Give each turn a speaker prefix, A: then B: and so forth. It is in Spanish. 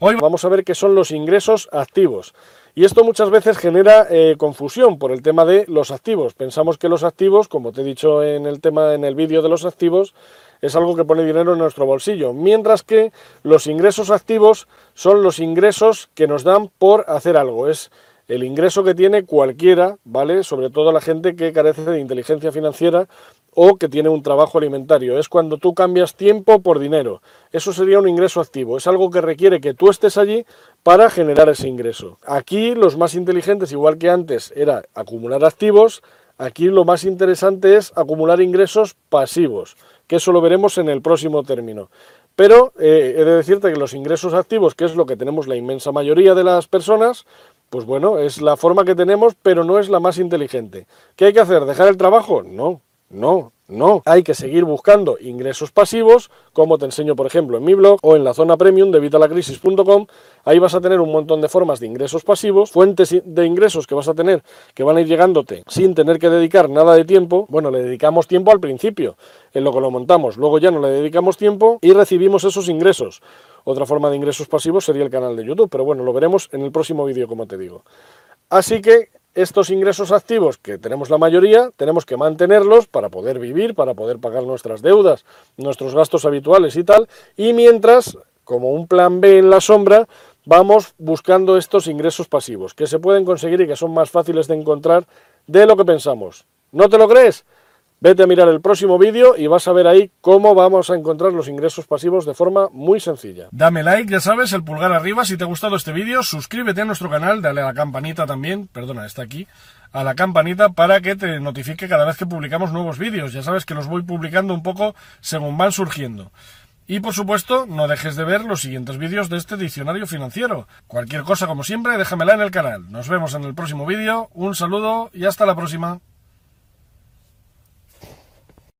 A: Vamos a ver qué son los ingresos activos. Y esto muchas veces genera eh, confusión por el tema de los activos. Pensamos que los activos, como te he dicho en el tema en el vídeo de los activos, es algo que pone dinero en nuestro bolsillo, mientras que los ingresos activos son los ingresos que nos dan por hacer algo. Es el ingreso que tiene cualquiera, ¿vale? Sobre todo la gente que carece de inteligencia financiera o que tiene un trabajo alimentario. Es cuando tú cambias tiempo por dinero. Eso sería un ingreso activo. Es algo que requiere que tú estés allí para generar ese ingreso. Aquí los más inteligentes, igual que antes, era acumular activos. Aquí lo más interesante es acumular ingresos pasivos, que eso lo veremos en el próximo término. Pero eh, he de decirte que los ingresos activos, que es lo que tenemos la inmensa mayoría de las personas, pues bueno, es la forma que tenemos, pero no es la más inteligente. ¿Qué hay que hacer? ¿Dejar el trabajo? No, no, no. Hay que seguir buscando ingresos pasivos, como te enseño, por ejemplo, en mi blog o en la zona premium de vitalacrisis.com. Ahí vas a tener un montón de formas de ingresos pasivos, fuentes de ingresos que vas a tener que van a ir llegándote sin tener que dedicar nada de tiempo. Bueno, le dedicamos tiempo al principio, en lo que lo montamos. Luego ya no le dedicamos tiempo y recibimos esos ingresos. Otra forma de ingresos pasivos sería el canal de YouTube, pero bueno, lo veremos en el próximo vídeo, como te digo. Así que estos ingresos activos, que tenemos la mayoría, tenemos que mantenerlos para poder vivir, para poder pagar nuestras deudas, nuestros gastos habituales y tal, y mientras, como un plan B en la sombra, vamos buscando estos ingresos pasivos, que se pueden conseguir y que son más fáciles de encontrar de lo que pensamos. ¿No te lo crees? Vete a mirar el próximo vídeo y vas a ver ahí cómo vamos a encontrar los ingresos pasivos de forma muy sencilla. Dame like, ya sabes, el pulgar arriba si te ha gustado este vídeo, suscríbete a nuestro canal, dale a la campanita también, perdona, está aquí, a la campanita para que te notifique cada vez que publicamos nuevos vídeos. Ya sabes que los voy publicando un poco según van surgiendo. Y por supuesto, no dejes de ver los siguientes vídeos de este diccionario financiero. Cualquier cosa, como siempre, déjamela en el canal. Nos vemos en el próximo vídeo, un saludo y hasta la próxima.